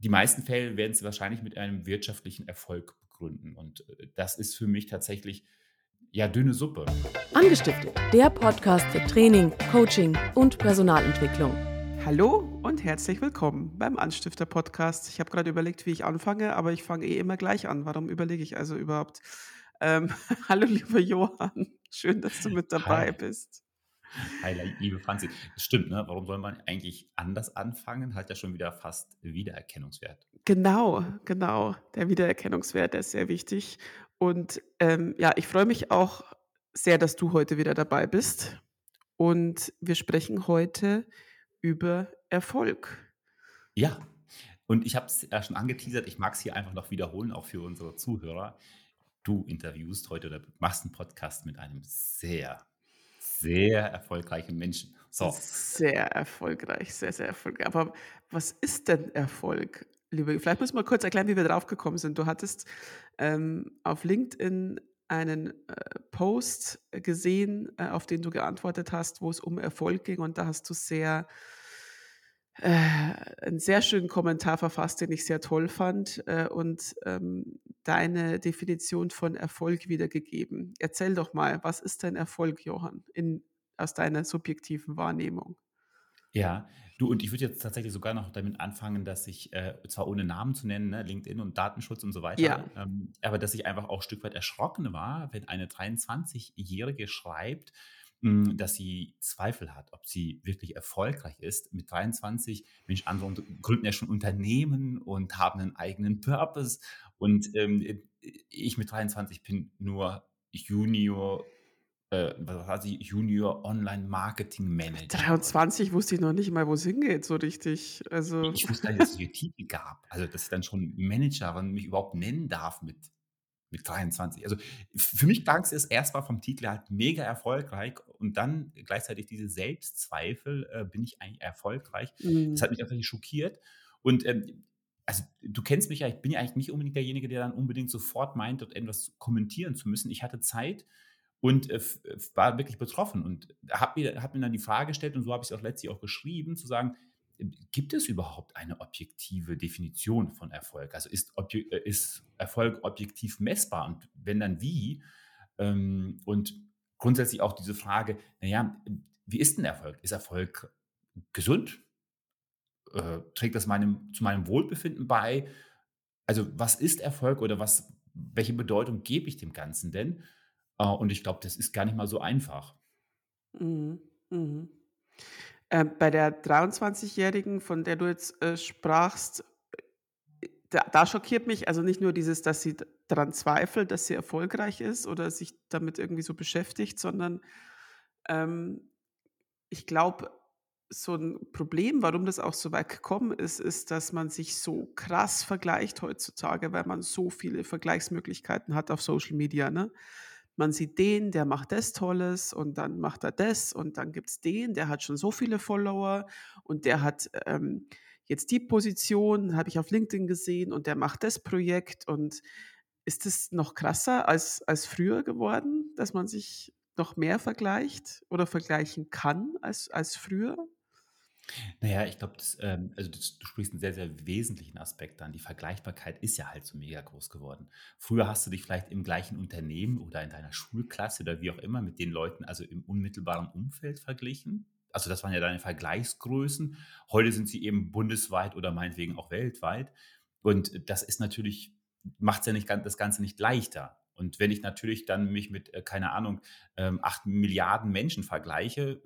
die meisten Fälle werden sie wahrscheinlich mit einem wirtschaftlichen Erfolg begründen. Und äh, das ist für mich tatsächlich ja dünne Suppe. Angestiftet, der Podcast für Training, Coaching und Personalentwicklung. Hallo und herzlich willkommen beim Anstifter Podcast. Ich habe gerade überlegt, wie ich anfange, aber ich fange eh immer gleich an. Warum überlege ich also überhaupt? Ähm, hallo, lieber Johann. Schön, dass du mit dabei Hi. bist. Hi, liebe Franzi. Das stimmt, ne? Warum soll man eigentlich anders anfangen? Hat ja schon wieder fast Wiedererkennungswert. Genau, genau. Der Wiedererkennungswert, der ist sehr wichtig. Und ähm, ja, ich freue mich auch sehr, dass du heute wieder dabei bist. Und wir sprechen heute über Erfolg. Ja, und ich habe es ja schon angeteasert, ich mag es hier einfach noch wiederholen, auch für unsere Zuhörer. Du interviewst heute oder machst einen Podcast mit einem sehr sehr erfolgreichen Menschen. So. Sehr erfolgreich, sehr, sehr erfolgreich. Aber was ist denn Erfolg, liebe? Vielleicht müssen wir kurz erklären, wie wir drauf gekommen sind. Du hattest ähm, auf LinkedIn einen äh, Post gesehen, äh, auf den du geantwortet hast, wo es um Erfolg ging und da hast du sehr äh, einen sehr schönen Kommentar verfasst, den ich sehr toll fand äh, und ähm, deine Definition von Erfolg wiedergegeben. Erzähl doch mal, was ist denn Erfolg, Johann, in, aus deiner subjektiven Wahrnehmung? Ja, du, und ich würde jetzt tatsächlich sogar noch damit anfangen, dass ich, äh, zwar ohne Namen zu nennen, ne, LinkedIn und Datenschutz und so weiter, ja. ähm, aber dass ich einfach auch ein Stück weit erschrocken war, wenn eine 23-Jährige schreibt, dass sie Zweifel hat, ob sie wirklich erfolgreich ist. Mit 23, Mensch, andere gründen ja schon Unternehmen und haben einen eigenen Purpose. Und ähm, ich mit 23 bin nur Junior, äh, was? Junior Online Marketing Manager. 23 wusste ich noch nicht mal, wo es hingeht, so richtig. Also. Ich wusste gar nicht, dass es hier Titel gab. Also, dass ich dann schon Managerin mich überhaupt nennen darf mit mit 23. Also für mich klang es erstmal vom Titel halt mega erfolgreich und dann gleichzeitig diese Selbstzweifel, äh, bin ich eigentlich erfolgreich. Mhm. Das hat mich einfach schockiert. Und ähm, also du kennst mich ja, ich bin ja eigentlich nicht unbedingt derjenige, der dann unbedingt sofort meint, dort etwas kommentieren zu müssen. Ich hatte Zeit und äh, war wirklich betroffen und habe mir, hab mir dann die Frage gestellt und so habe ich es auch letztlich auch geschrieben, zu sagen, Gibt es überhaupt eine objektive Definition von Erfolg? Also ist, äh, ist Erfolg objektiv messbar und wenn dann wie? Ähm, und grundsätzlich auch diese Frage, naja, wie ist denn Erfolg? Ist Erfolg gesund? Äh, trägt das meinem, zu meinem Wohlbefinden bei? Also was ist Erfolg oder was, welche Bedeutung gebe ich dem Ganzen denn? Äh, und ich glaube, das ist gar nicht mal so einfach. Mhm. Mhm. Äh, bei der 23-Jährigen, von der du jetzt äh, sprachst, da, da, schockiert mich also nicht nur dieses, dass sie daran zweifelt, dass sie erfolgreich ist oder sich damit irgendwie so beschäftigt, sondern ähm, ich glaube, so ein Problem, warum das auch so weit gekommen ist, ist, dass man sich so krass vergleicht heutzutage, weil man so viele Vergleichsmöglichkeiten hat auf Social Media. Ne? Man sieht den, der macht das Tolles und dann macht er das und dann gibt es den, der hat schon so viele Follower und der hat ähm, jetzt die Position, habe ich auf LinkedIn gesehen und der macht das Projekt und ist es noch krasser als, als früher geworden, dass man sich noch mehr vergleicht oder vergleichen kann als, als früher? Naja, ich glaube, ähm, also du sprichst einen sehr, sehr wesentlichen Aspekt an. Die Vergleichbarkeit ist ja halt so mega groß geworden. Früher hast du dich vielleicht im gleichen Unternehmen oder in deiner Schulklasse oder wie auch immer mit den Leuten, also im unmittelbaren Umfeld verglichen. Also das waren ja deine Vergleichsgrößen. Heute sind sie eben bundesweit oder meinetwegen auch weltweit. Und das ist natürlich, macht es ja nicht, das Ganze nicht leichter. Und wenn ich natürlich dann mich mit, äh, keine Ahnung, ähm, acht Milliarden Menschen vergleiche,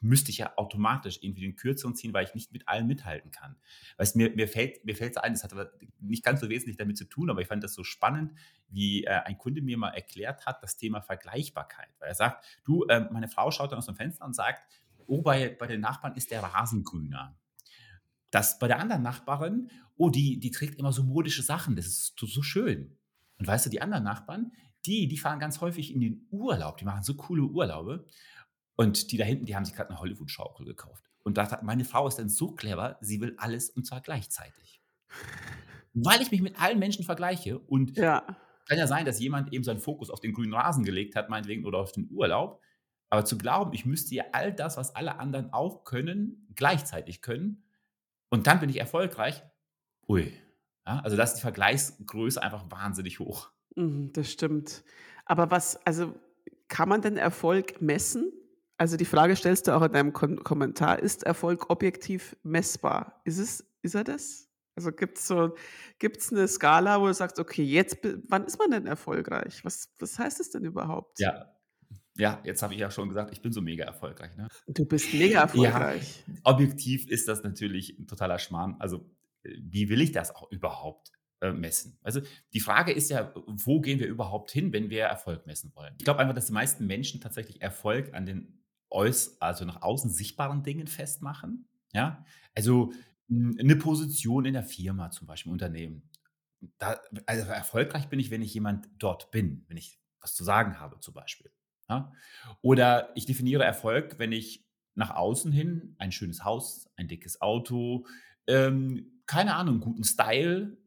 müsste ich ja automatisch irgendwie den Kürzeren ziehen, weil ich nicht mit allen mithalten kann. Weißt, mir, mir fällt mir fällt ein, das hat aber nicht ganz so wesentlich damit zu tun, aber ich fand das so spannend, wie äh, ein Kunde mir mal erklärt hat, das Thema Vergleichbarkeit. Weil er sagt, du, äh, meine Frau schaut dann aus dem Fenster und sagt, oh, bei, bei den Nachbarn ist der Rasen grüner. Das bei der anderen Nachbarin, oh, die, die trägt immer so modische Sachen, das ist so, so schön. Und weißt du, die anderen Nachbarn, die, die fahren ganz häufig in den Urlaub, die machen so coole Urlaube. Und die da hinten, die haben sich gerade eine Hollywood-Schaukel gekauft. Und da hat meine Frau ist dann so clever, sie will alles und zwar gleichzeitig. Weil ich mich mit allen Menschen vergleiche und ja. kann ja sein, dass jemand eben seinen Fokus auf den grünen Rasen gelegt hat, meinetwegen, oder auf den Urlaub. Aber zu glauben, ich müsste ja all das, was alle anderen auch können, gleichzeitig können und dann bin ich erfolgreich, Ui. Ja, also da ist die Vergleichsgröße einfach wahnsinnig hoch. Mhm, das stimmt. Aber was also, kann man denn Erfolg messen? Also, die Frage stellst du auch in deinem Kon Kommentar: „Ist Erfolg objektiv messbar?“ Ist es ist er das? Also, gibt's so gibt's 'ne Skala, wo du sagst: „Okay, jetzt wann ist man denn erfolgreich?“ Was was heißt das denn überhaupt? Ja. Ja, jetzt habe ich ja schon gesagt, ich bin so mega erfolgreich, ne? Du bist mega Ja, erfolgreich. objektiv ist das natürlich 'n totaler Schmarrn. Also, wie will ich das auch überhaupt, äh, messen? Also, die Frage ist ja, wo gehen wir überhaupt hin, wenn wir Erfolg messen wollen? Ich glaube einfach, dass die meisten Menschen tatsächlich Erfolg an den äuß also nach außen sichtbaren Dingen festmachen, ja? Also, hm, 'ne Position in der Firma zum Beispiel, im Unternehmen. Da also, erfolgreich bin ich, wenn ich jemand dort bin, wenn ich was zu sagen habe zum Beispiel, ja? Oder ich definiere Erfolg, wenn ich nach außen hin ein schönes Haus, ein dickes Auto, ähm, keine Ahnung, guten Style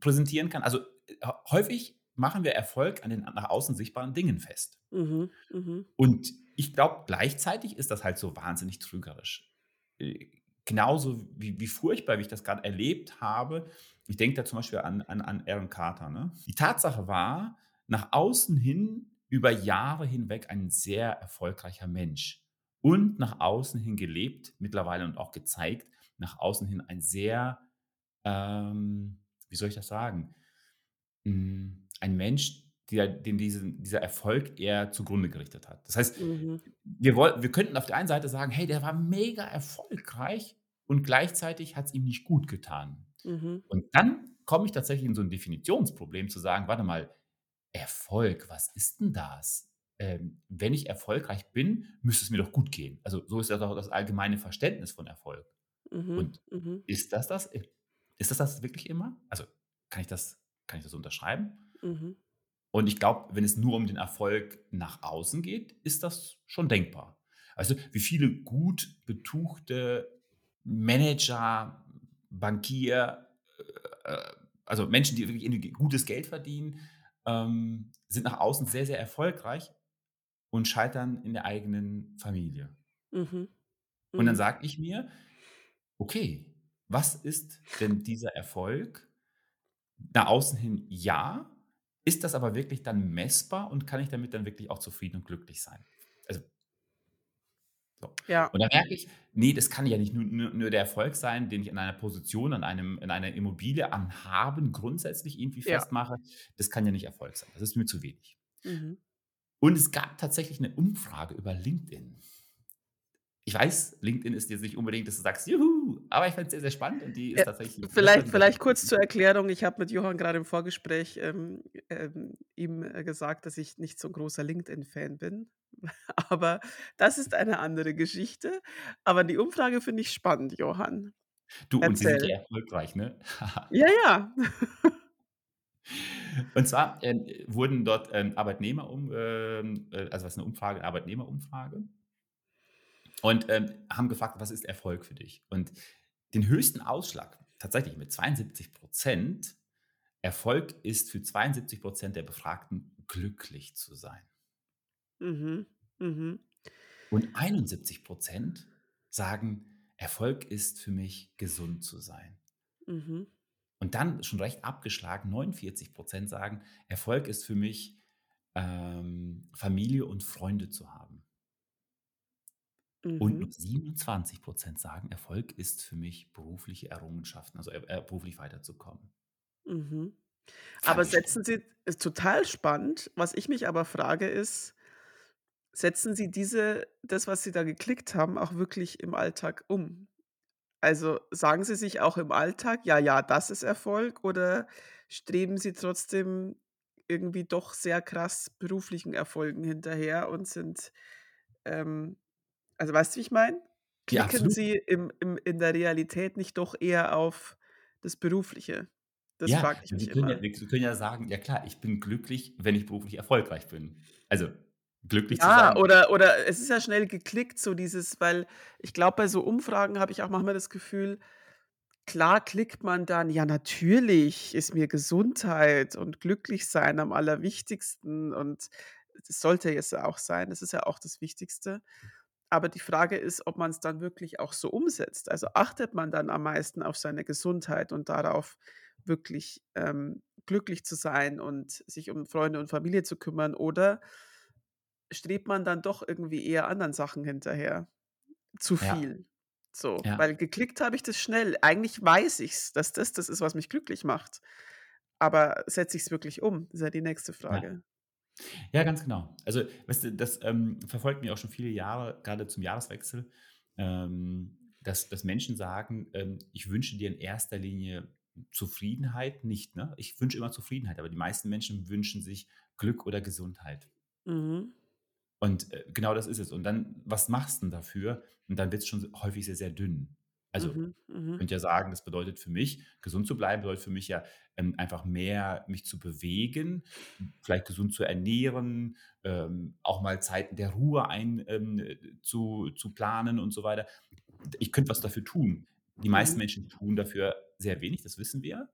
präsentieren kann. Also, äh, häufig machen wir Erfolg an den nach außen sichtbaren Dingen fest. Mhm, mhm. Und ich glaube, gleichzeitig ist das halt so wahnsinnig trügerisch. Äh, genauso wie wie furchtbar, wie ich das grad erlebt habe. Ich denke da zum Beispiel an an an Aaron Carter, ne? Die Tatsache war, nach außen hin über Jahre hinweg ein sehr erfolgreicher Mensch und nach außen hin gelebt mittlerweile und auch gezeigt, nach außen hin ein sehr, ähm, wie soll ich das sagen? Hm, ein Mensch, der den diesen dieser Erfolg eher zugrunde gerichtet hat. Das heißt, Mhm. wir woll wir könnten auf der einen Seite sagen: „Hey, der war mega erfolgreich und gleichzeitig hat's ihm nicht gut getan.“ Mhm. Und dann komme ich tatsächlich in so 'n Definitionsproblem zu sagen: „Warte mal, Erfolg, was ist 'n das? Ähm, wenn ich erfolgreich bin, müsste es mir doch gut gehen.“ Also, so ist ja doch das allgemeine Verständnis von Erfolg. Mhm, Und mhm. ist das das? Äh, ist das das wirklich immer? Also, kann ich das kann ich das unterschreiben? Mhm. Und ich glaube, wenn es nur um den Erfolg nach außen geht, ist das schon denkbar. Also, wie viele gut betuchte Manager, Bankier, äh, äh, also Menschen, die wirklich gutes Geld verdienen, ähm, sind nach außen sehr, sehr erfolgreich und scheitern in der eigenen Familie. Mhm, Und dann mhm. sage ich mir: „Okay, was ist denn dieser Erfolg?“ Nach außen hin ja. Ist das aber wirklich dann messbar und kann ich damit dann wirklich auch zufrieden und glücklich sein? Also so. Ja. Und dann merke ich, ne, das kann ja nicht nu nur nur der Erfolg sein, den ich in einer Position, an einem in einer Immobilie, an Haben grundsätzlich irgendwie Ja. festmache. Das kann ja nicht Erfolg sein. Das ist mir zu wenig. Mhm. Und es gab tatsächlich 'ne Umfrage über LinkedIn. Ich weiß, LinkedIn ist jetzt nicht unbedingt, dass du sagst: „Juhu!“ Aber ich fand's sehr, sehr spannend und die ist Ja, tatsächlich vielleicht vielleicht kurz zur Erklärung. Ich habe mit Johann grade im Vorgespräch, ähm, ähm, ihm, äh, gesagt, dass ich nicht so 'n großer LinkedIn-Fan bin. Aber das ist eine andere Geschichte. Aber die Umfrage finde ich spannend, Johann. Du, und sie sind Erzähl. ja erfolgreich, ne? Ja, ja. Und zwar, ähm, wurden dort, ähm, Arbeitnehmer um ähm, äh, also was 'ne Umfrage Arbeitnehmerumfrage und, ähm, haben gefragt: „Was ist Erfolg für dich?“ Und den höchsten Ausschlag, tatsächlich mit 72 %, Erfolg ist für 72 % der Befragten, glücklich zu sein. Mhm, mhm. Und 71 % sagen: „Erfolg ist für mich, gesund zu sein.“ Mhm. Und dann schon recht abgeschlagen, 49 % sagen: „Erfolg ist für mich, ähm, Familie und Freunde zu haben.“ Und nur Mhm. 27 % sagen: „Erfolg ist für mich berufliche Errungenschaften, also, äh, äh, beruflich weiterzukommen.“ Mhm. Aber setzen. Sie ist total spannend. Was ich mich aber frage, ist setzen Sie diese das, was Sie da geklickt haben, auch wirklich im Alltag um? Also, sagen Sie sich auch im Alltag: „Ja, ja, das ist Erfolg“, oder streben Sie trotzdem irgendwie doch sehr krass beruflichen Erfolgen hinterher und sind, ähm also, weißt du, wie ich meine? Ja, Klicken absolut. Sie im im in der Realität nicht doch eher auf das Berufliche? Das Ja, frage ich wir mich können ja wir können ja sagen: „Ja klar, ich bin glücklich, wenn ich beruflich erfolgreich bin.“ Also, glücklich zu Ja, sein oder oder es ist ja schnell geklickt, so dieses weil ich glaube, bei so Umfragen habe ich auch manchmal das Gefühl, klar klickt man dann: „Ja, natürlich ist mir Gesundheit und Glücklichsein am allerwichtigsten.“ Und das sollte es ja auch sein. Das ist ja auch das Wichtigste. Aber die Frage ist, ob man's dann wirklich auch so umsetzt. Also, achtet man dann am meisten auf seine Gesundheit und darauf, wirklich, ähm, glücklich zu sein und sich um Freunde und Familie zu kümmern oder strebt man dann doch irgendwie eher anderen Sachen hinterher? Zu Ja. viel. So, Ja. weil geklickt habe ich das schnell. Eigentlich weiß ich's, dass das das ist, was mich glücklich macht. Aber setze ich's wirklich um? Ist ja die nächste Ja. Frage. Ja, ganz genau. Also, weißt du, das, ähm, verfolgt mich auch schon viele Jahre, grade zum Jahreswechsel, ähm, dass dass Menschen sagen, ähm: „Ich wünsche dir in erster Linie Zufriedenheit“, nicht, ne? Ich wünsche immer Zufriedenheit, aber die meisten Menschen wünschen sich Glück oder Gesundheit. Mhm. Und, äh, genau das ist es. Und dann, was machst 'n dafür? Und dann wird's schon häufig sehr, sehr dünn. Also, Mhm, mhm. könnte ja sagen, das bedeutet für mich gesund zu bleiben bedeutet für mich ja, ähm, einfach mehr mich zu bewegen, vielleicht gesund zu ernähren, ähm, auch mal Zeiten der Ruhe ein ähm, äh, zu zu planen und so weiter. Ich könnte was dafür tun. Die meisten Mhm. Menschen tun dafür sehr wenig, das wissen wir,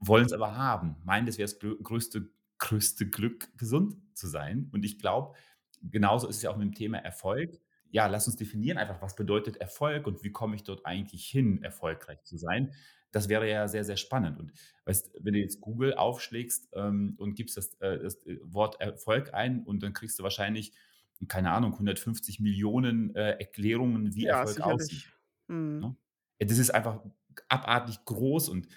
wollen's aber haben, meinen, das wäre das grö größte größte Glück, gesund zu sein. Und ich glaube, genauso ist es ja auch mit dem Thema Erfolg. Ja, lass uns definieren einfach, was bedeutet Erfolg und wie komme ich dort eigentlich hin, erfolgreich zu sein? Das wäre ja sehr, sehr spannend. Und weißt, wenn du jetzt Google aufschlägst, ähm, und gibst das, äh das, äh, Wort Erfolg ein und dann kriegst du wahrscheinlich, keine Ahnung, 150.000.000, äh, Erklärungen, wie Ja, Erfolg aussieht. Mhm. ne? Das ist einfach abartig groß und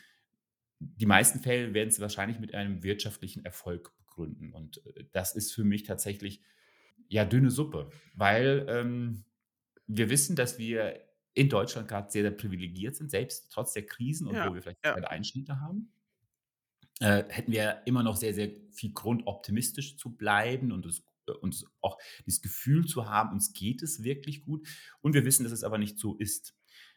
die meisten Fälle werden's wahrscheinlich mit einem wirtschaftlichen Erfolg begründen. Und, äh, das ist für mich tatsächlich, ja, dünne Suppe, weil, ähm, wir wissen, dass wir in Deutschland grad sehr, sehr privilegiert sind, selbst trotz der Krisen und Ja, wo wir vielleicht ja. Einschnitte haben. Äh, hätten wir immer noch sehr, sehr viel Grund, optimistisch zu bleiben und es äh, und auch dieses Gefühl zu haben, uns geht es wirklich gut. Und wir wissen, dass es aber nicht so ist.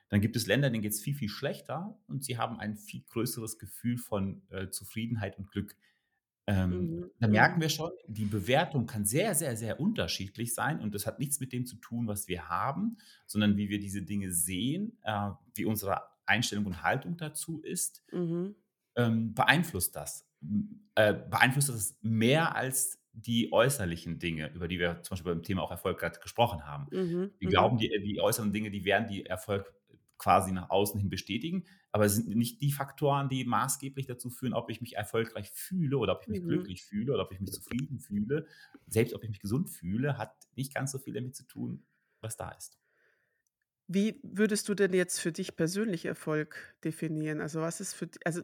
Dann gibt es Länder, denen geht's viel, viel schlechter und sie haben ein viel größeres Gefühl von, äh, Zufriedenheit und Glück. Ähm, Mhm, da merken mhm. wir schon, die Bewertung kann sehr, sehr, sehr unterschiedlich sein und das hat nichts mit dem zu tun, was wir haben, sondern wie wir diese Dinge sehen, äh, wie unsere Einstellung und Haltung dazu ist, Mhm. ähm, beeinflusst das. Äh, beeinflusst das mehr als die äußerlichen Dinge, über die wir zum Beispiel beim Thema auch Erfolg grad gesprochen haben. Mhm, Wir mhm. glauben, die die äußeren Dinge, die werden die Erfolg quasi nach außen hin bestätigen, aber es sind nicht die Faktoren, die maßgeblich dazu führen, ob ich mich erfolgreich fühle oder ob ich mich Mhm. glücklich fühle oder ob ich mich zufrieden fühle. Selbst ob ich mich gesund fühle, hat nicht ganz so viel damit zu tun, was da ist. Wie würdest du denn jetzt für dich persönlich Erfolg definieren? Also, was ist für also,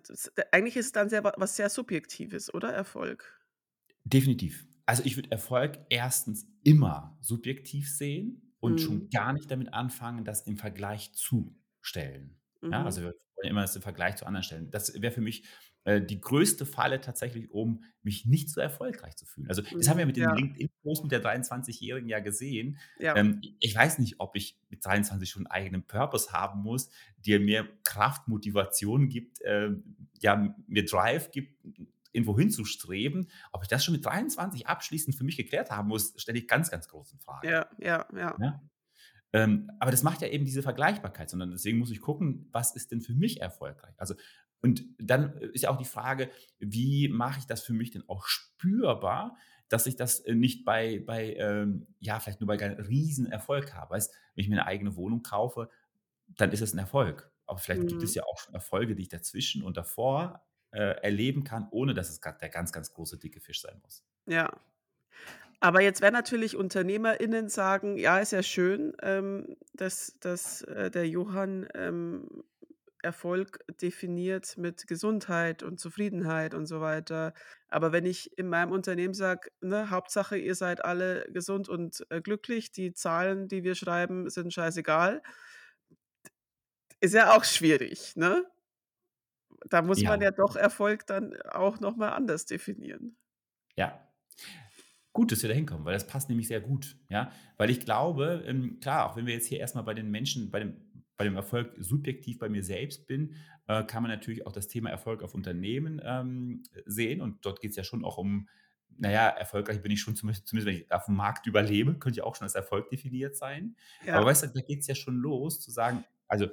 eigentlich ist es dann sehr wa was sehr Subjektives, oder, Erfolg? Definitiv. Also, ich würde Erfolg 1. immer subjektiv sehen und Mhm. schon gar nicht damit anfangen, das im Vergleich zu stellen. Ja, Mhm. also, wir wollen immer das im Vergleich zu anderen stellen. Das wäre für mich, äh, die größte Falle tatsächlich, um mich nicht so erfolgreich zu fühlen. Also, das haben wir Mhm, mit dem ja. LinkedIn-Post mit der 23-Jährigen ja gesehen. Ja. Ähm, ich weiß nicht, ob ich mit 23 schon 'n eigenen Purpose haben muss, der mir Kraft, Motivation gibt, ähm, ja, mir Drive gibt, irgendwo hinzustreben. Ob ich das schon mit 23 abschließend für mich geklärt haben muss, stelle ich ganz, ganz groß infrage. Ja, ja, ja. Ja? Ähm, aber das macht ja eben diese Vergleichbarkeit, sondern deswegen muss ich gucken, was ist denn für mich erfolgreich? Also und dann ist ja auch die Frage, wie mache ich das für mich denn auch spürbar, dass ich das, äh, nicht bei bei, ähm ja, vielleicht nur bei kein Riesenerfolg habe. Weißt, wenn ich mir 'ne eigene Wohnung kaufe, dann ist es 'n Erfolg. Aber vielleicht gibt es Mhm. ja auch schon Erfolge, die ich dazwischen und davor, äh, erleben kann, ohne dass es der ganz, ganz große, dicke Fisch sein muss. Ja. Aber jetzt werden natürlich UnternehmerInnen sagen: „Ja, ist ja schön, ähm, dass dass, äh, der Johann, ähm, Erfolg definiert mit Gesundheit und Zufriedenheit und so weiter. Aber wenn ich in meinem Unternehmen sage, ne: ‚Hauptsache, ihr seid alle gesund und, äh, glücklich, die Zahlen, die wir schreiben, sind scheißegal.‘“ Ist ja auch schwierig, ne? Da muss man Ja. ja doch Erfolg dann auch noch mal anders definieren. Ja. Gut, dass wir da hinkommen, weil das passt nämlich sehr gut, ja? Weil ich glaube, ähm, klar, auch wenn wir jetzt hier erst mal bei den Menschen bei dem bei dem Erfolg subjektiv bei mir selbst bin, äh, kann man natürlich auch das Thema Erfolg auf Unternehmen, ähm, sehen und dort geht's ja schon auch um na ja, erfolgreich bin ich schon zumindest zumindest wenn ich auf'm Markt überlebe, könnte ja auch schon als Erfolg definiert sein. Aber Ja. weißt du, da geht's ja schon los zu sagen, also,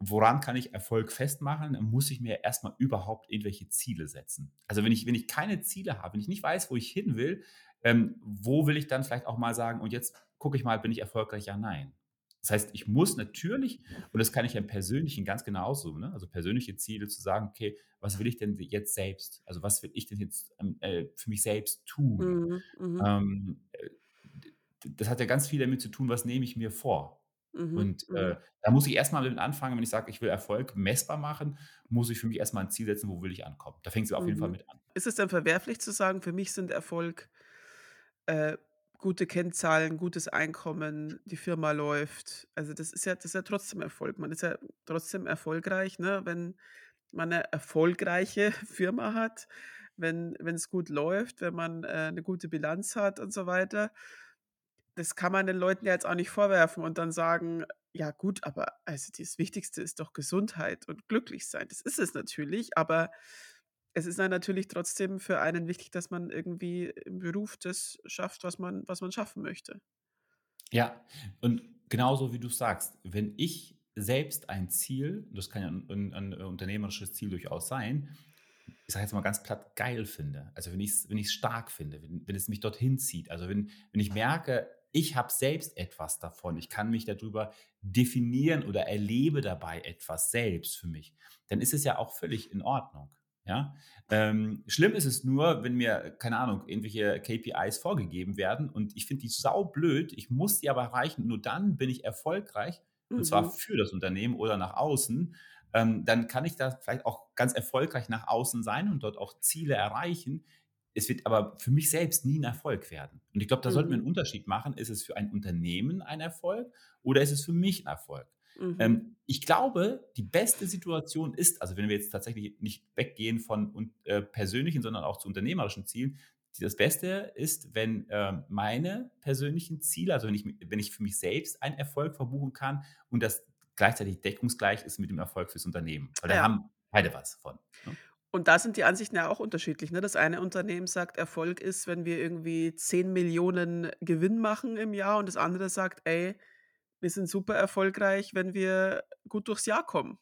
woran kann ich Erfolg festmachen? Muss ich mir erst mal überhaupt irgendwelche Ziele setzen. Also, wenn ich wenn ich keine Ziele habe, wenn ich nicht weiß, wo ich hin will, ähm, wo will ich dann vielleicht auch mal sagen: „Und jetzt gucke ich mal, bin ich erfolgreich? Ja, nein.“ Das heißt, ich muss natürlich und das kann ich ja im Persönlichen ganz genauso, ne? Also, persönliche Ziele zu sagen: „Okay, was will ich denn jetzt selbst? Also, was will ich denn jetzt, ähm, äh, für mich selbst tun?“ Mhm, mhm, Ähm, äh, das hat ja ganz viel damit zu tun, was nehme ich mir vor? Mhm, Und, mhm, äh, da muss ich erst mal damit anfangen, wenn ich sage, ich will Erfolg messbar machen, muss ich für mich erst mal 'n Ziel setzen, wo will ich ankommen? Da fängt's ja auf jeden Fall mhm. mit an. Ist es dann verwerflich zu sagen: „Für mich sind Erfolg, äh, gute Kennzahlen, gutes Einkommen, die Firma läuft?“ Also, das ist ja das ist ja trotzdem Erfolg. Man ist ja trotzdem erfolgreich, ne, wenn man 'ne erfolgreiche Firma hat, wenn wenn's gut läuft, wenn man, äh, 'ne gute Bilanz hat und so weiter. Das kann man den Leuten ja jetzt auch nicht vorwerfen und dann sagen: „Ja gut, aber also das Wichtigste ist doch Gesundheit und glücklich sein.“ Das ist es natürlich, aber es ist dann natürlich trotzdem für einen wichtig, dass man irgendwie im Beruf das schafft, was man was man schaffen möchte. Ja, und genauso wie du's sagst, wenn ich selbst ein Ziel, das kann ja 'n 'n 'n äh, unternehmerisches Ziel durchaus sein, ich sage jetzt mal ganz platt, geil finde. Also, wenn ich's wenn ich's stark finde, wenn wenn es mich dorthin zieht. Also, wenn wenn ich merke, ich habe selbst etwas davon, ich kann mich dadrüber definieren oder erlebe dabei etwas selbst für mich, dann ist es ja auch völlig in Ordnung, ja? Ähm, schlimm ist es nur, wenn mir, keine Ahnung, irgendwelche KPIs vorgegeben werden und ich finde die saublöd, ich muss die aber erreichen, nur dann bin ich erfolgreich, und zwar Mhm, für das Unternehmen oder nach außen. Ähm, dann kann ich da vielleicht auch ganz erfolgreich nach außen sein und dort auch Ziele erreichen. Es wird aber für mich selbst nie ein Erfolg werden. Und ich glaube, da sollten wir mhm, einen Unterschied machen. Ist es für ein Unternehmen ein Erfolg oder ist es für mich ein Erfolg? mhm. Ähm, ich glaube, die beste Situation ist, also wenn wir jetzt tatsächlich nicht weggehen von äh, persönlichen, sondern auch zu unternehmerischen Zielen, die das Beste ist, wenn, ähm, meine persönlichen Ziele also wenn ich wenn ich für mich selbst einen Erfolg verbuchen kann und das gleichzeitig deckungsgleich ist mit dem Erfolg fürs Unternehmen, weil da Ja. haben beide was von, ne? Und da sind die Ansichten ja auch unterschiedlich, ne? Das eine Unternehmen sagt, Erfolg ist, wenn wir irgendwie zehn Millionen Gewinn machen im Jahr und das andere sagt: „Ey, wir sind super erfolgreich, wenn wir gut durchs Jahr kommen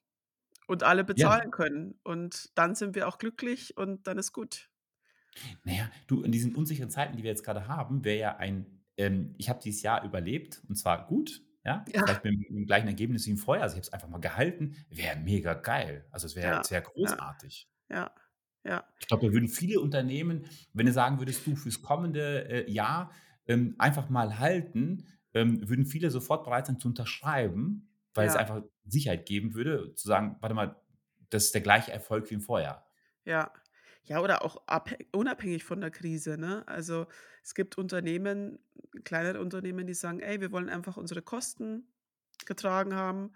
und alle Ja, bezahlen können und dann sind wir auch glücklich und dann ist gut.“ na ja, du, in diesen unsicheren Zeiten, die wir jetzt grade haben, wäre ja ein ähm, ich habe dieses Jahr überlebt und zwar gut, ja, Ja, vielleicht mit dem gleichen Ergebnis wie im Vorjahr. Also, ich habe es einfach mal gehalten, wäre mega geil. Also, es wäre ja, es wäre ja, großartig. Ja, ja, Ich glaube, da würden viele Unternehmen, wenn du sagen würdest: „Du, fürs kommende, äh, Jahr, ähm, einfach mal halten“, ähm, würden viele sofort bereit sein zu unterschreiben, weil es ja, einfach Sicherheit geben würde, zu sagen: „Warte mal, das ist der gleiche Erfolg wie im Vorjahr.“ ja. Ja, oder auch abhä unabhängig von der Krise, ne? Also, es gibt Unternehmen kleinere Unternehmen, die sagen: „Ey, wir wollen einfach unsere Kosten getragen haben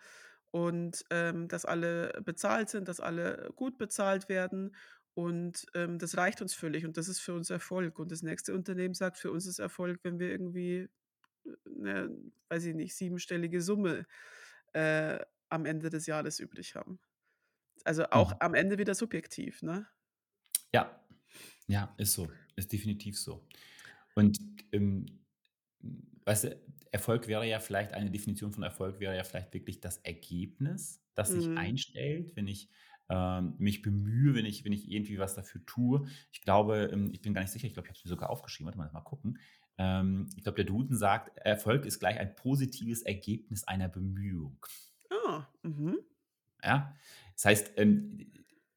und, ähm, dass alle bezahlt sind, dass alle gut bezahlt werden und, ähm, das reicht uns völlig und das ist für uns Erfolg.“ Und das nächste Unternehmen sagt: „Für uns ist Erfolg, wenn wir irgendwie, äh, 'ne, weiß ich nicht, siebenstellige Summe, äh, am Ende des Jahres übrig haben.“ Also, auch Mhm. am Ende wieder subjektiv, ne? Ja, ja, ist so, ist definitiv so. Und, ähm, hm, weißt du, Erfolg wäre ja vielleicht eine Definition von Erfolg wäre ja vielleicht wirklich das Ergebnis, das sich Mhm. einstellt, wenn ich, ähm, mich bemühe, wenn ich wenn ich irgendwie was dafür tue. Ich glaube, ähm, ich bin gar nicht sicher, ich glaube, ich habe es mir sogar aufgeschrieben. Warte mal, mal gucken. Ähm, ich glaube, der Duden sagt, Erfolg ist gleich ein positives Ergebnis einer Bemühung. Ah, mhm. Ja? Das heißt, ähm,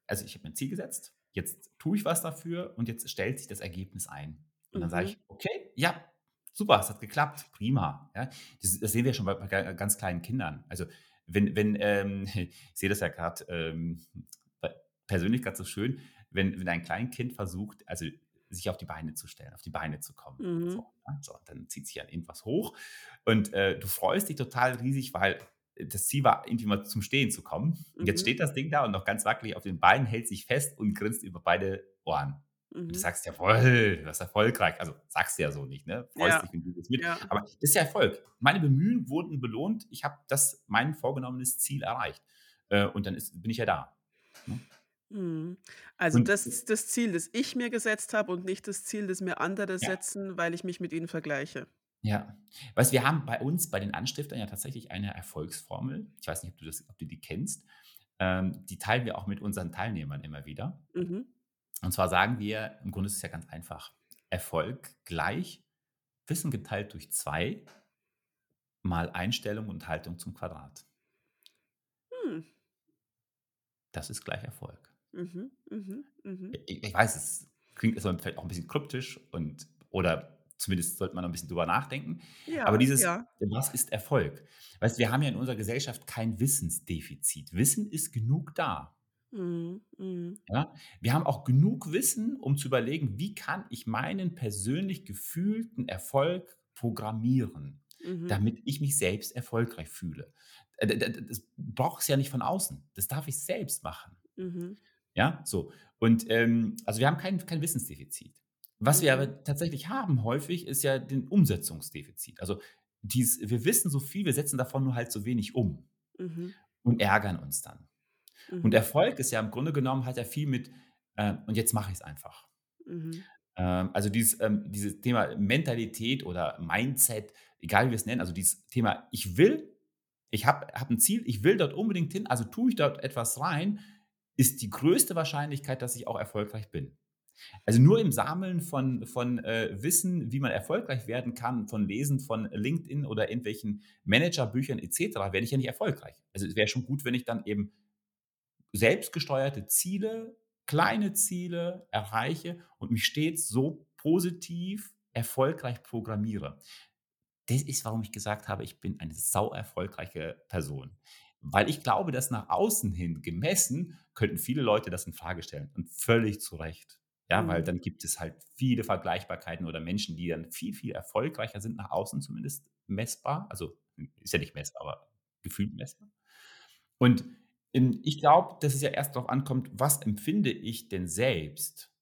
also ich habe mir 'n Ziel gesetzt, jetzt tue ich was dafür und jetzt stellt sich das Ergebnis ein. Und dann sage Mhm. ich: „Okay, ja, super, es hat geklappt, prima“, ja? Das das sehen wir schon bei bei ga ganz kleinen Kindern. Also, wenn wenn, ähm ich sehe das ja grad, ähm, persönlich grad so schön, wenn wenn ein Kleinkind versucht, also sich auf die Beine zu stellen, auf die Beine zu kommen. Mhm. So, ne? So, dann zieht sich ja irgendwas hoch und, äh, du freust dich total riesig, weil das Ziel war, irgendwie mal zum Stehen zu kommen. Und jetzt Mhm. steht das Ding da und noch ganz wackelig auf den Beinen, hält sich fest und grinst über beide Ohren. Und du Mhm. sagst: „Jawoll, du warst erfolgreich.“ Also, sagst du ja so nicht, ne? Freust Ja, dich, wenn du das mit ja. aber das ist ja Erfolg. Meine Bemühungen wurden belohnt. Ich habe das mein vorgenommenes Ziel erreicht. Äh, und dann ist bin ich ja da, ne? Mhm. Also, Und das ist das Ziel, das ich mir gesetzt habe und nicht das Ziel, das mir andere ja, setzen, weil ich mich mit ihnen vergleiche. ja. Weißt wir haben bei uns, bei den Anstiftern ja tatsächlich eine Erfolgsformel. Ich weiß nicht, ob du das ob du die kennst. Ähm, die teilen wir auch mit unseren Teilnehmern immer wieder. Mhm. Und zwar sagen wir, im Grunde ist es ja ganz einfach. Erfolg gleich Wissen geteilt durch 2 mal Einstellung und Haltung zum Quadrat. Hm. Das ist gleich Erfolg. Mhm, mhm, mhm. I ich weiß, es klingt erst vielleicht auch ein bisschen kryptisch und oder zumindest sollte man noch 'n bisschen drüber nachdenken. Aber Ja, dieses ja. was ist Erfolg? Weißt du, wir haben ja in unserer Gesellschaft kein Wissensdefizit. Wissen ist genug da. Mhm, mhm. Ja? Wir haben auch genug Wissen, um zu überlegen: „Wie kann ich meinen persönlich gefühlten Erfolg programmieren, Mhm. damit ich mich selbst erfolgreich fühle?“ Äh, das braucht es ja nicht von außen. Das darf ich selbst machen. Mhm. Ja, so. Und, ähm also, wir haben kein kein Wissensdefizit. Was wir aber tatsächlich haben häufig, ist ja den Umsetzungsdefizit. Also, dies wir wissen so viel, wir setzen davon nur halt so wenig um Mhm. und ärgern uns dann. Und Mhm. Erfolg ist ja im Grunde genommen hat ja viel mit, äh: „Und jetzt mache ich's einfach.“ Mhm. Ähm, also, dieses ähm, dieses Thema Mentalität oder Mindset, egal wie wir es nennen, also, dieses Thema: „Ich will, ich habe habe 'n Ziel, ich will dort unbedingt hin, also, tue ich dort etwas rein“, ist die größte Wahrscheinlichkeit, dass ich auch erfolgreich bin. Also, nur im Sammeln von von, äh, Wissen, wie man erfolgreich werden kann, von Lesen von LinkedIn oder irgendwelchen Managerbüchern et cetera, werde ich ja nicht erfolgreich. Also, es wäre schon gut, wenn ich dann eben selbstgesteuerte Ziele, kleine Ziele erreiche und mich stets so positiv erfolgreich programmiere. Das ist, warum ich gesagt habe, ich bin eine sau-erfolgreiche Person. Weil ich glaube, dass nach außen hin gemessen könnten viele Leute das infrage stellen und völlig zu Recht. Ja, weil Mhm. dann gibt es halt viele Vergleichbarkeiten oder Menschen, die dann viel, viel erfolgreicher sind, nach außen zumindest messbar. Also, ist ja nicht messbar, aber gefühlt messbar. Und, ich glaube, dass es ja erst darauf ankommt, was empfinde ich denn selbst?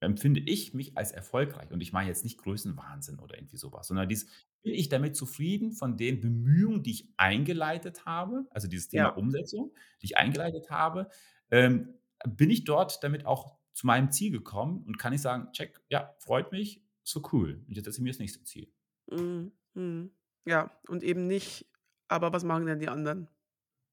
Empfinde ich mich als erfolgreich? Und ich meine jetzt nicht Größenwahnsinn oder irgendwie so was, sondern dieses: Bin ich damit zufrieden von den Bemühungen, die ich eingeleitet habe, also, dieses Thema Ja. Umsetzung, die ich eingeleitet habe? Ähm, bin ich dort damit auch zu meinem Ziel gekommen und kann ich sagen: „Check, ja, freut mich, so cool. Und jetzt setze ich mir das nächste Ziel.“ Mhm, mhm. Ja, und eben nicht: „Aber was machen denn die anderen?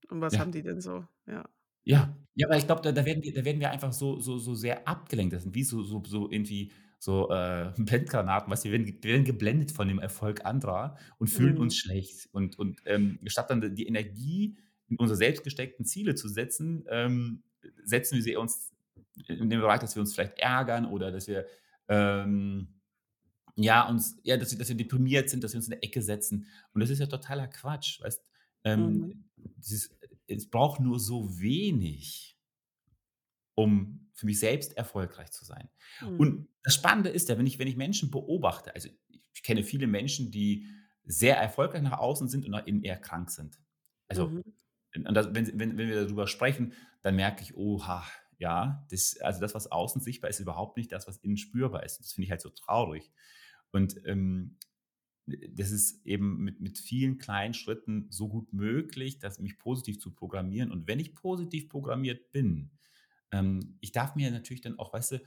Und was haben Ja. die denn so?“ Ja, ja. Ja, aber ich glaube, da da werden wir da werden wir einfach so so so sehr abgelenkt. Das sind wie so so so irgendwie so, äh, Blendgranaten, weißt du? Wir werden wir werden geblendet von dem Erfolg anderer und fühlen uns Mhm. schlecht. Und und, ähm, statt dann die Energie in unsere selbst gesteckten Ziele zu setzen, ähm, setzen wir sie uns in dem Bereich, dass wir uns vielleicht ärgern oder dass wir, ähm, ja, uns ja, dass wir dass wir deprimiert sind, dass wir uns in 'ne Ecke setzen. Und das ist ja totaler Quatsch, weißt? Mhm. Ähm, dieses es braucht nur so wenig um für mich selbst erfolgreich zu sein. Mhm. Und das Spannende ist ja, wenn ich wenn ich Menschen beobachte also, ich kenne viele Menschen, die sehr erfolgreich nach außen sind und nach innen eher krank sind. Also, Mhm. das wenn wenn wenn wir darüber sprechen, dann merke ich: „Oha, ja, das also, das, was außen sichtbar ist, überhaupt nicht das, was innen spürbar ist.“ Das finde ich halt so traurig. Und, ähm, das ist eben mit mit vielen kleinen Schritten so gut möglich, das mich positiv zu programmieren. Und wenn ich positiv programmiert bin, ähm, ich darf mir natürlich dann auch, weißt du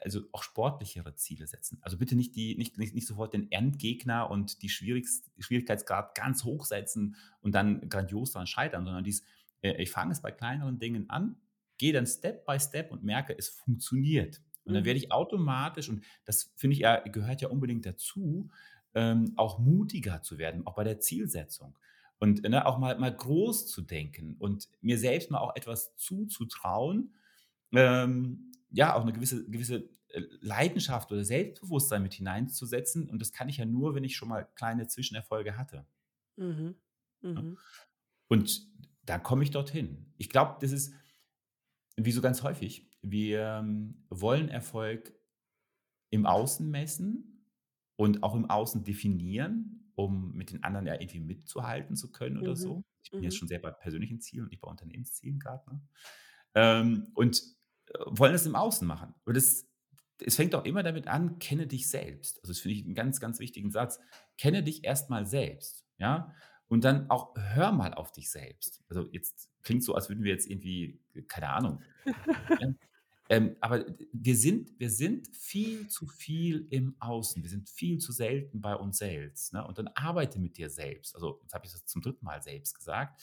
also, auch sportlichere Ziele setzen. Also, bitte nicht die nicht nicht nicht sofort den Endgegner und die Schwierigst Schwierigkeitsgrad ganz hoch setzen und dann grandios daran scheitern, sondern dies äh, ich fange es bei kleineren Dingen an, gehe dann Step by Step und merke, es funktioniert. Und dann werde Mhm. ich automatisch und das finde ich ja gehört ja unbedingt dazu, ähm, auch mutiger zu werden, auch bei der Zielsetzung. Und, ne, auch mal mal groß zu denken und mir selbst mal auch etwas zuzutrauen, ähm, ja, auch 'ne gewisse gewisse, äh, Leidenschaft oder Selbstbewusstsein mit hineinzusetzen. Und das kann ich ja nur, wenn ich schon mal kleine Zwischenerfolge hatte. Mhm, mhm. Und da komme ich dorthin. Ich glaube, das ist wie so ganz häufig, wir, ähm, wollen Erfolg im Außen messen und auch im Außen definieren, um mit den anderen ja irgendwie mitzuhalten zu können oder Mhm, so. Ich bin jetzt mhm. schon sehr bei persönlichen Zielen, nicht bei Unternehmenszielen grad, ne? Ähm, und, äh, wollen das im Außen machen. Und das es fängt auch immer damit an: „Kenne dich selbst.“ Also, das finde ich 'n ganz, ganz wichtigen Satz. Kenne dich erst mal selbst, ja? Und dann auch hör mal auf dich selbst. Also, jetzt klingt so, als würden wir jetzt irgendwie, keine Ahnung, ja? Ähm, aber wir sind wir sind viel zu viel im Außen. Wir sind viel zu selten bei uns selbst, ne? Und dann arbeite mit dir selbst. Also, jetzt habe ich das zum dritten Mal selbst gesagt.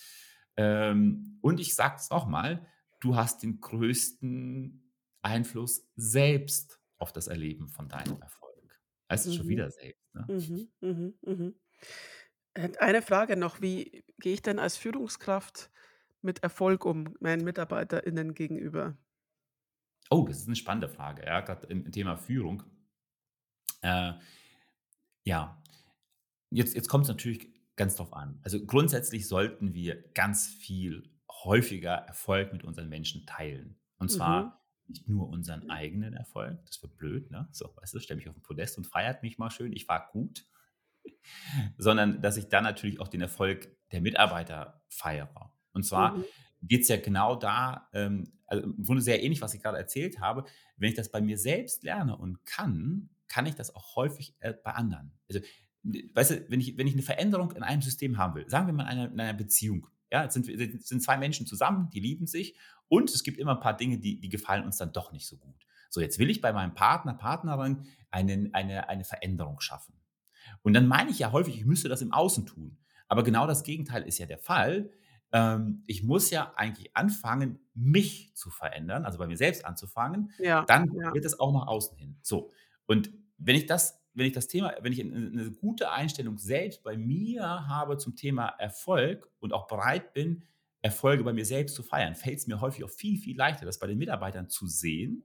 Ähm, und ich sage es noch mal, du hast den größten Einfluss selbst auf das Erleben von deinem Erfolg. Du, schon Mhm. wieder selbst, ne? Mhm. Mhm. Mhm. Äh, eine Frage noch: Wie gehe ich denn als Führungskraft mit Erfolg um, meinen MitarbeiterInnen gegenüber? Oh, das ist 'ne spannende Frage, ja, grad im Thema Führung. Äh, ja, jetzt jetzt kommt's natürlich ganz drauf an. Also, grundsätzlich sollten wir ganz viel häufiger Erfolg mit unseren Menschen teilen. Und Mhm. zwar nicht nur unseren eigenen Erfolg, das wäre blöd, ne? So, weißt du, stelle mich auf 'n Podest und feiert mich mal schön, ich war gut. Sondern, dass ich dann natürlich auch den Erfolg der Mitarbeiter feiere. Und zwar Mhm. Geht's ja genau da, ähm also, im Grunde sehr ähnlich, was ich grade erzählt habe. Wenn ich das bei mir selbst lerne und kann, kann ich das auch häufig, äh, bei anderen. Also, n weißt du, wenn ich wenn ich 'ne Veränderung in einem System haben will, sagen wir mal in einer in einer Beziehung, ja? Sind sind 2 Menschen zusammen, die lieben sich und es gibt immer 'n paar Dinge, die die gefallen uns dann doch nicht so gut. So, jetzt will ich bei meinem Partner, Partnerin einen eine eine Veränderung schaffen. Und dann meine ich ja häufig, ich müsste das im Außen tun. Aber genau das Gegenteil ist ja der Fall. Ähm, ich muss ja eigentlich anfangen, mich zu verändern, also, bei mir selbst anzufangen, Ja, dann ja. wird es auch nach außen hin. So, und wenn ich das wenn ich das Thema wenn ich 'n 'ne gute Einstellung selbst bei mir habe zum Thema Erfolg und auch bereit bin, Erfolge bei mir selbst zu feiern, fällt's mir häufig auch viel, viel leichter, das bei den Mitarbeitern zu sehen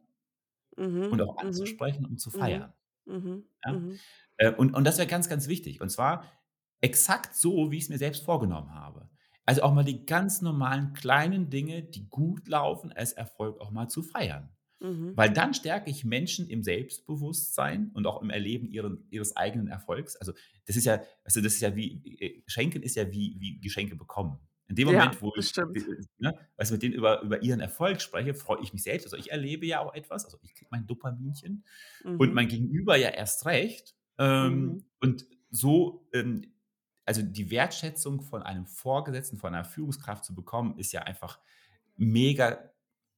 und Mhm. auch Mhm. anzusprechen und zu Mhm. feiern, Mhm. ja? Mhm. Äh, und und das wäre ganz, ganz wichtig. Und zwar exakt so, wie ich's mir selbst vorgenommen habe. Also, auch mal die ganz normalen kleinen Dinge, die gut laufen, als Erfolg auch mal zu feiern. Mhm. Weil dann stärke ich Menschen im Selbstbewusstsein und auch im Erleben ihren ihres eigenen Erfolgs. Also, das ist ja du, das ist ja wie äh, Schenken ist ja wie wie Geschenke bekommen. In dem Ja, Moment, wo das ich, äh, ne, du, mit denen über über ihren Erfolg spreche, freue ich mich selbst. Also, ich erlebe ja auch etwas, also, ich kriege mein Dopaminchen und Mhm. mein Gegenüber ja erst recht. Mhm. Ähm, und so, ähm also, die Wertschätzung von einem Vorgesetzten, von einer Führungskraft zu bekommen, ist ja einfach mega,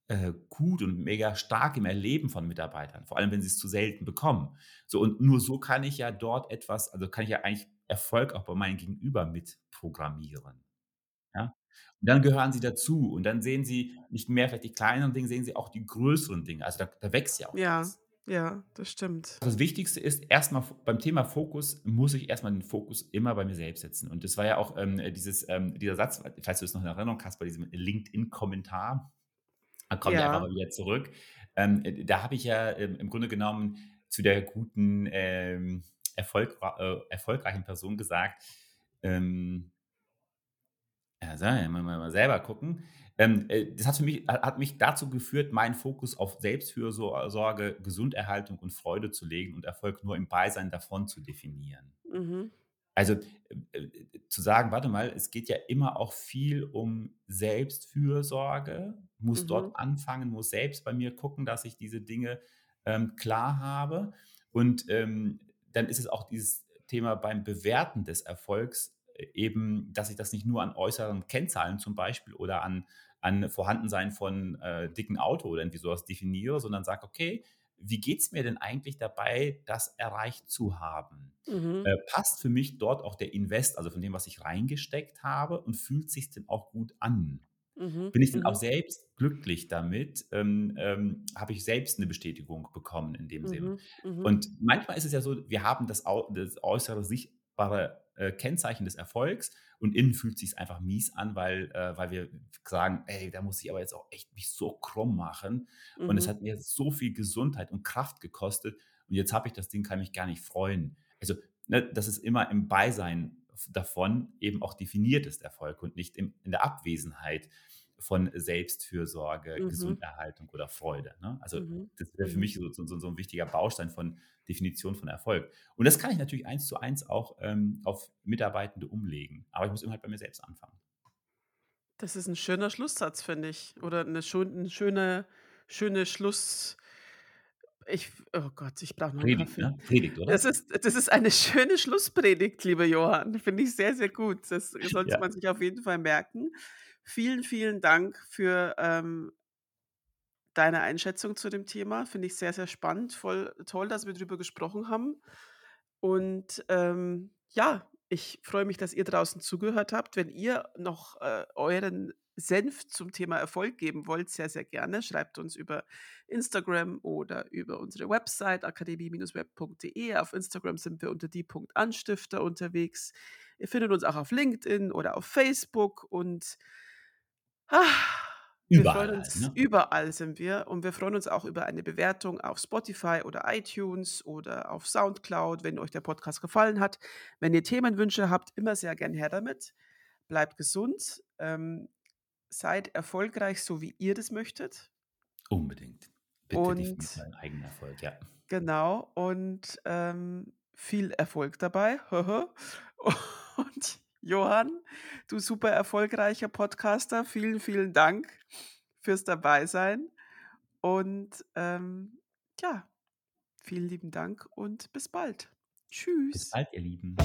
äh, gut und mega stark im Erleben von Mitarbeitern, vor allem, wenn sie's zu selten bekommen. So, und nur so kann ich ja dort etwas also, kann ich ja eigentlich Erfolg auch bei meinem Gegenüber mit programmieren, ja? Und dann gehören sie dazu und dann sehen sie nicht mehr vielleicht die kleineren Dinge, sehen sie auch die größeren Dinge. Also, da da wächst ja auch Ja, was. Ja, das stimmt. Das Wichtigste ist erst mal f beim Thema Fokus muss ich erst mal den Fokus immer bei mir selbst setzen. Und das war ja auch, ähm, dieses ähm, dieser Satz, falls du es noch in Erinnerung hast, bei diesem LinkedIn-Kommentar, da kommt er einfach Ja. mal wieder zurück. Ähm, äh, da habe ich ja im im Grunde genommen zu der guten, ähm, erfolgra äh, erfolgreichen Person gesagt, ähm Ja, jetzt müssen wir mal selber gucken. Ähm, äh, das hat für mich ha hat mich dazu geführt, meinen Fokus auf Selbstfürso Sorge, Gesunderhaltung und Freude zu legen und Erfolg nur im Beisein davon zu definieren. Mhm. Also, äh, äh, zu sagen: „Warte mal, es geht ja immer auch viel um Selbstfürsorge, muss Mhm. dort anfangen, muss selbst bei mir gucken, dass ich diese Dinge, ähm, klar habe.“ Und, ähm, dann ist es auch dieses Thema beim Bewerten des Erfolgs eben, dass ich das nicht nur an äußeren Kennzahlen zum Beispiel oder an an Vorhandensein von, äh, dicken Auto oder irgendwie so was definiere, sondern sage: „Okay, wie geht's mir denn eigentlich dabei, das erreicht zu haben? Mhm. Äh, passt für mich dort auch der Invest, also, von dem, was ich reingesteckt habe und fühlt sich's denn auch gut an? Mhm. Bin ich denn auch Mhm. selbst glücklich damit? Ähm, ähm, habe ich selbst 'ne Bestätigung bekommen in dem Sinn?“ Mhm. Mhm. Und manchmal ist es ja so, wir haben das Au das äußere sichtbare, äh, Kennzeichen des Erfolgs und innen fühlt sich's einfach mies an, weil äh, weil wir sagen: „Ey, da muss ich aber jetzt auch echt mich so krumm machen und es Mhm. hat mir so viel Gesundheit und Kraft gekostet und jetzt habe ich das Ding, kann mich gar nicht freuen.“ Also, ne, dass es immer im Beisein davon eben auch definiert ist, Erfolg und nicht im in der Abwesenheit von Selbstfürsorge, Mhm. Gesunderhaltung oder Freude, ne? Also, Mhm. das wäre für Mhm. mich so so so 'n wichtiger Baustein von Definition von Erfolg. Und das kann ich natürlich eins zu eins auch, ähm, auf Mitarbeitende umlegen, aber ich muss immer halt bei mir selbst anfangen. Das ist 'n schöner Schlusssatz, finde ich, oder 'ne schon 'n schöne schöne Schluss ich oh Gott, ich brauche noch Predigt, Kaffee. ne? Predigt, Das oder? ist das ist eine schöne Schlusspredigt, lieber Johann. Finde ich sehr, sehr gut. Das sollte Ja. man sich auf jeden Fall merken. Vielen, vielen Dank für, ähm deine Einschätzung zu dem Thema. Finde ich sehr, sehr spannend. Voll toll, dass wir drüber gesprochen haben. Und, ähm, ja, ich freue mich, dass ihr draußen zugehört habt. Wenn ihr noch, äh, euren Senf zum Thema Erfolg geben wollt, sehr, sehr gerne. Schreibt uns über Instagram oder über unsere Website akademie-web.de. Auf Instagram sind wir unter die Anstifter unterwegs. Ihr findet uns auch auf LinkedIn oder auf Facebook und wir Überall freuen uns, ne? überall sind wir und wir freuen uns auch über eine Bewertung auf Spotify oder iTunes oder auf Soundcloud, wenn euch der Podcast gefallen hat. Wenn ihr Themenwünsche habt, immer sehr gern her damit. Bleibt gesund, ähm, seid erfolgreich, so wie ihr das möchtet. Unbedingt. Bitte Und euren eigenen Erfolg, ja. genau, und ähm, viel Erfolg dabei. Und Johann, du super erfolgreicher Podcaster, vielen, vielen Dank fürs Dabeisein. Und ähm, ja, vielen lieben Dank und bis bald. Bis Tschüss. bald, ihr Lieben.